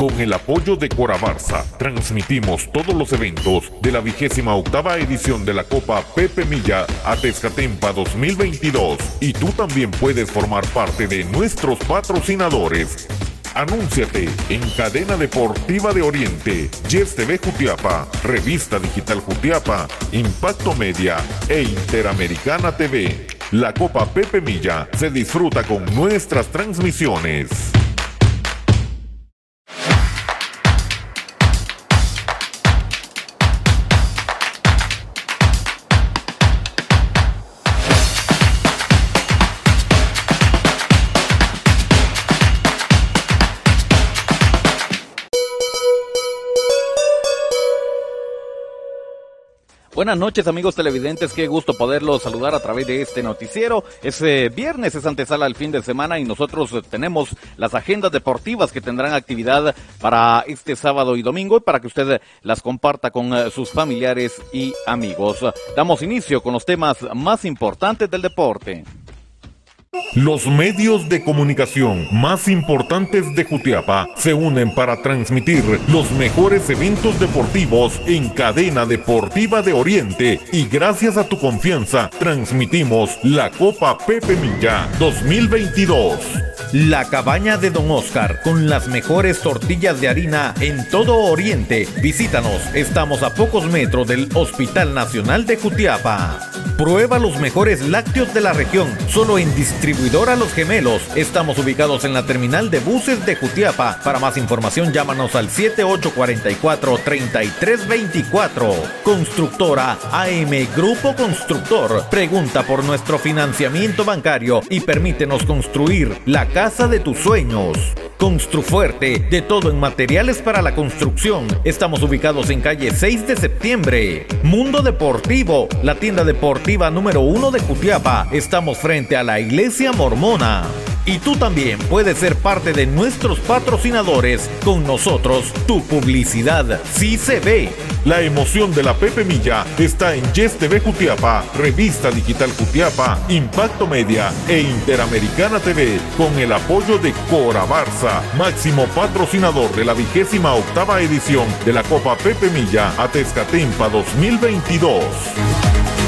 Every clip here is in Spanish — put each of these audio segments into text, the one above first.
Con el apoyo de Corabarza, transmitimos todos los eventos de la vigésima octava edición de la Copa Pepe Milla a Tezcatempa 2022 y tú también puedes formar parte de nuestros patrocinadores. Anúnciate en Cadena Deportiva de Oriente, Yes TV Jutiapa, Revista Digital Jutiapa, Impacto Media e Interamericana TV. La Copa Pepe Milla se disfruta con nuestras transmisiones. Buenas noches amigos televidentes, qué gusto poderlos saludar a través de este noticiero. Es eh, viernes, es antesala al fin de semana y nosotros eh, tenemos las agendas deportivas que tendrán actividad para este sábado y domingo y para que usted las comparta con eh, sus familiares y amigos. Damos inicio con los temas más importantes del deporte. Los medios de comunicación más importantes de Jutiapa se unen para transmitir los mejores eventos deportivos en cadena deportiva de Oriente y gracias a tu confianza transmitimos la Copa Pepe Milla 2022. La cabaña de Don Oscar con las mejores tortillas de harina en todo Oriente. Visítanos, estamos a pocos metros del Hospital Nacional de Jutiapa. Prueba los mejores lácteos de la región, solo en Distribuidora Los Gemelos. Estamos ubicados en la terminal de buses de Jutiapa. Para más información llámanos al 7844-3324. Constructora AM Grupo Constructor. Pregunta por nuestro financiamiento bancario y permítenos construir la casa de tus sueños. Construfuerte, de todo en materiales para la construcción. Estamos ubicados en calle 6 de septiembre. Mundo Deportivo, la tienda deportiva número uno de Jutiapa. Estamos frente a la iglesia mormona. Y tú también puedes ser parte de nuestros patrocinadores. Con nosotros, tu publicidad sí se ve. La emoción de la Pepe Milla está en Yes TV Jutiapa, Revista Digital Jutiapa, Impacto Media e Interamericana TV, con el apoyo de Cora Barça, máximo patrocinador de la vigésima octava edición de la Copa Pepe Milla a Tezcatempa 2022.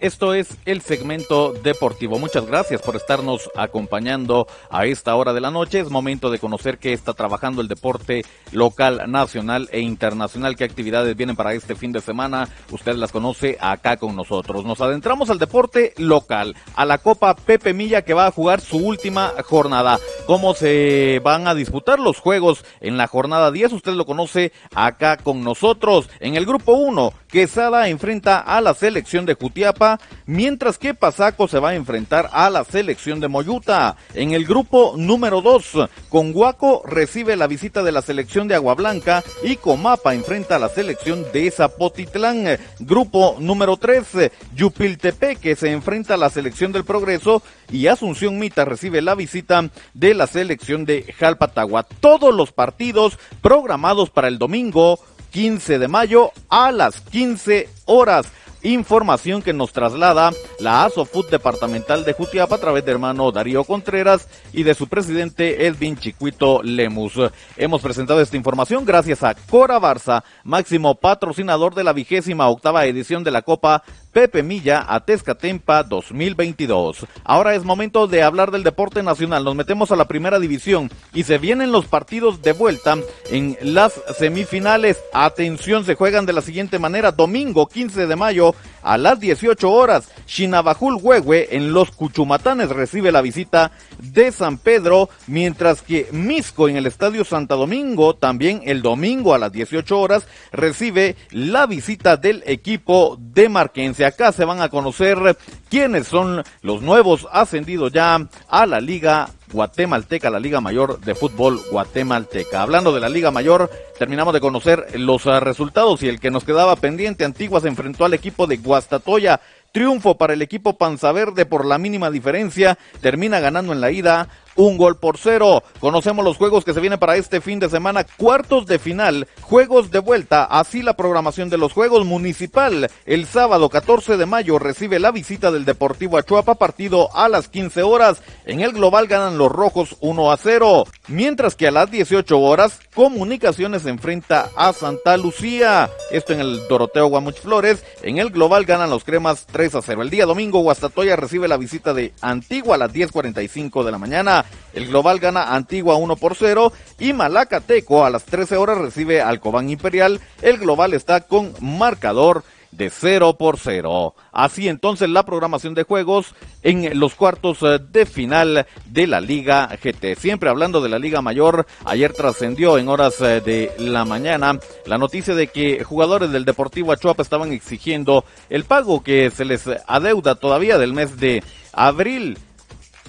Esto es el segmento deportivo. Muchas gracias por estarnos acompañando a esta hora de la noche. Es momento de conocer qué está trabajando el deporte local, nacional e internacional. ¿Qué actividades vienen para este fin de semana? Usted las conoce acá con nosotros. Nos adentramos al deporte local, a la Copa Pepe Milla que va a jugar su última jornada. ¿Cómo se van a disputar los juegos en la jornada 10? Usted lo conoce acá con nosotros. En el grupo 1, Quesada enfrenta a la selección de Jutiapa mientras que Pasaco se va a enfrentar a la selección de Moyuta. En el grupo número 2, Conguaco recibe la visita de la selección de Agua Blanca y Comapa enfrenta a la selección de Zapotitlán. Grupo número 3, Yupiltepeque se enfrenta a la selección del Progreso y Asunción Mita recibe la visita de la selección de Jalpatagua. Todos los partidos programados para el domingo 15 de mayo a las 15 horas. Información que nos traslada la ASOFUT departamental de Jutiapa a través de hermano Darío Contreras y de su presidente Edwin Chicuito Lemus. Hemos presentado esta información gracias a Cora Barza, máximo patrocinador de la vigésima octava edición de la Copa Pepe Milla a Tezcatempa 2022. Ahora es momento de hablar del deporte nacional. Nos metemos a la primera división y se vienen los partidos de vuelta en las semifinales. Atención, se juegan de la siguiente manera. Domingo 15 de mayo a las 18 horas. Chinabajul Huehue en los Cuchumatanes recibe la visita de San Pedro, mientras que Misco en el Estadio Santa Domingo, también el domingo a las 18 horas, recibe la visita del equipo de Marquense. Acá se van a conocer quiénes son los nuevos ascendidos ya a la Liga guatemalteca, la Liga Mayor de Fútbol guatemalteca. Hablando de la Liga Mayor, terminamos de conocer los uh, resultados y el que nos quedaba pendiente, Antigua se enfrentó al equipo de Guastatoya. Triunfo para el equipo Panza Verde por la mínima diferencia. Termina ganando en la ida un gol por cero. Conocemos los juegos que se vienen para este fin de semana, cuartos de final, juegos de vuelta, así la programación de los Juegos Municipal. El sábado 14 de mayo recibe la visita del Deportivo Achuapa, partido a las 15 horas. En el global ganan los rojos 1 a 0, mientras que a las 18 horas Comunicaciones enfrenta a Santa Lucía. Esto en el Doroteo Guamuch Flores. En el global ganan los cremas 3 a 0. El día domingo Guastatoya recibe la visita de Antigua a las 10.45 de la mañana. El global gana Antigua 1 por 0 y Malacateco a las 13 horas recibe al Cobán Imperial. El global está con marcador de 0 por 0. Así entonces la programación de juegos en los cuartos eh, de final de la Liga GT. Siempre hablando de la Liga Mayor, ayer trascendió en horas eh, de la mañana la noticia de que jugadores del Deportivo Achuapa estaban exigiendo el pago que se les adeuda todavía del mes de abril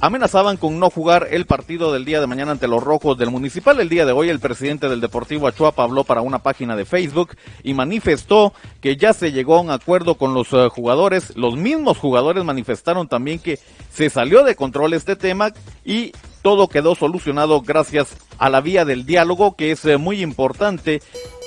amenazaban con no jugar el partido del día de mañana ante los rojos del municipal. El día de hoy el presidente del Deportivo Achuapa habló para una página de Facebook y manifestó que ya se llegó a un acuerdo con los eh, jugadores. Los mismos jugadores manifestaron también que se salió de control este tema y todo quedó solucionado gracias a la vía del diálogo que es eh, muy importante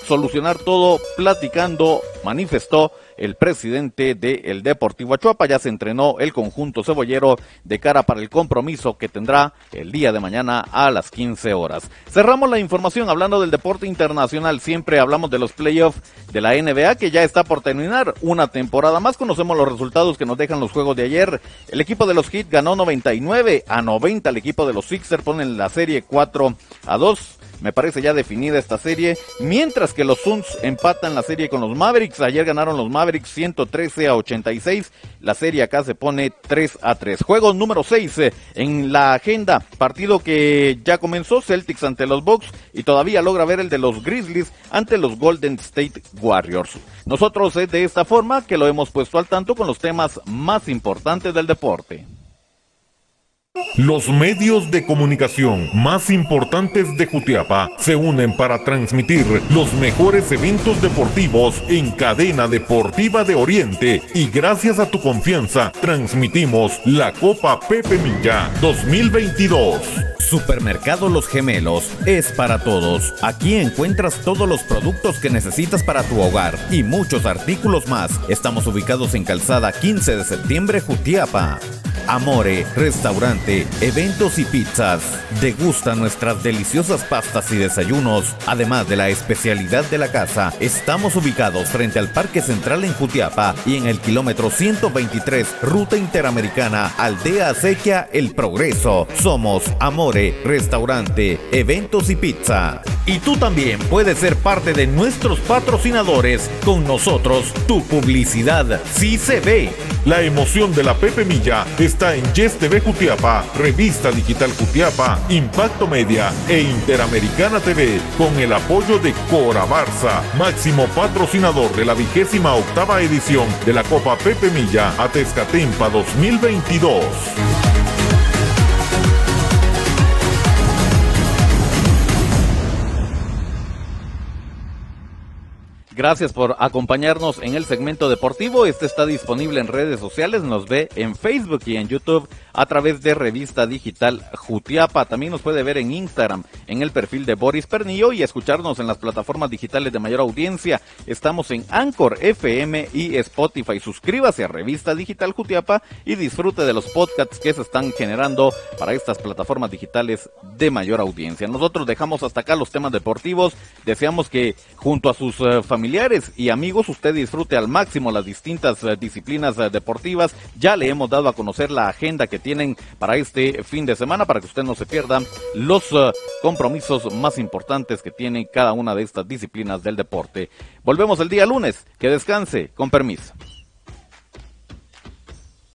solucionar todo platicando, manifestó el presidente del Deportivo Achuapa. Ya se entrenó el conjunto cebollero de cara para el compromiso que tendrá el día de mañana a las 15 horas. Cerramos la información hablando del deporte internacional. Siempre hablamos de los playoffs de la NBA que ya está por terminar una temporada más. Conocemos los resultados que nos dejan los juegos de ayer. El equipo de los Heat ganó 99 a 90. El equipo de los Sixers ponen la serie 4 a 2 me parece ya definida esta serie, mientras que los Suns empatan la serie con los Mavericks, ayer ganaron los Mavericks 113 a 86, la serie acá se pone 3 a 3. Juego número 6 eh, en la agenda, partido que ya comenzó Celtics ante los Bucks y todavía logra ver el de los Grizzlies ante los Golden State Warriors. Nosotros es de esta forma que lo hemos puesto al tanto con los temas más importantes del deporte. Los medios de comunicación más importantes de Jutiapa se unen para transmitir los mejores eventos deportivos en cadena deportiva de Oriente y gracias a tu confianza transmitimos la Copa Pepe Milla 2022. Supermercado Los Gemelos es para todos. Aquí encuentras todos los productos que necesitas para tu hogar y muchos artículos más. Estamos ubicados en Calzada 15 de septiembre, Jutiapa. Amore, restaurante, eventos y pizzas. Degusta nuestras deliciosas pastas y desayunos. Además de la especialidad de la casa, estamos ubicados frente al Parque Central en Jutiapa y en el kilómetro 123, Ruta Interamericana, Aldea Acequia, El Progreso. Somos Amore, restaurante, eventos y pizza. Y tú también puedes ser parte de nuestros patrocinadores. Con nosotros, tu publicidad sí se ve. La emoción de la Pepe Milla está en Yes TV Jutiapa, Revista Digital Jutiapa, Impacto Media e Interamericana TV, con el apoyo de Cora Barça, máximo patrocinador de la vigésima octava edición de la Copa Pepe Milla Atezcatempa 2022. Gracias por acompañarnos en el segmento deportivo. Este está disponible en redes sociales. Nos ve en Facebook y en YouTube a través de Revista Digital Jutiapa. También nos puede ver en Instagram en el perfil de Boris Pernillo y escucharnos en las plataformas digitales de mayor audiencia. Estamos en Anchor FM y Spotify. Suscríbase a Revista Digital Jutiapa y disfrute de los podcasts que se están generando para estas plataformas digitales de mayor audiencia. Nosotros dejamos hasta acá los temas deportivos. Deseamos que junto a sus familiares eh, familiares y amigos usted disfrute al máximo las distintas eh, disciplinas eh, deportivas. Ya le hemos dado a conocer la agenda que tienen para este fin de semana para que usted no se pierda los eh, compromisos más importantes que tiene cada una de estas disciplinas del deporte. Volvemos el día lunes. Que descanse. Con permiso.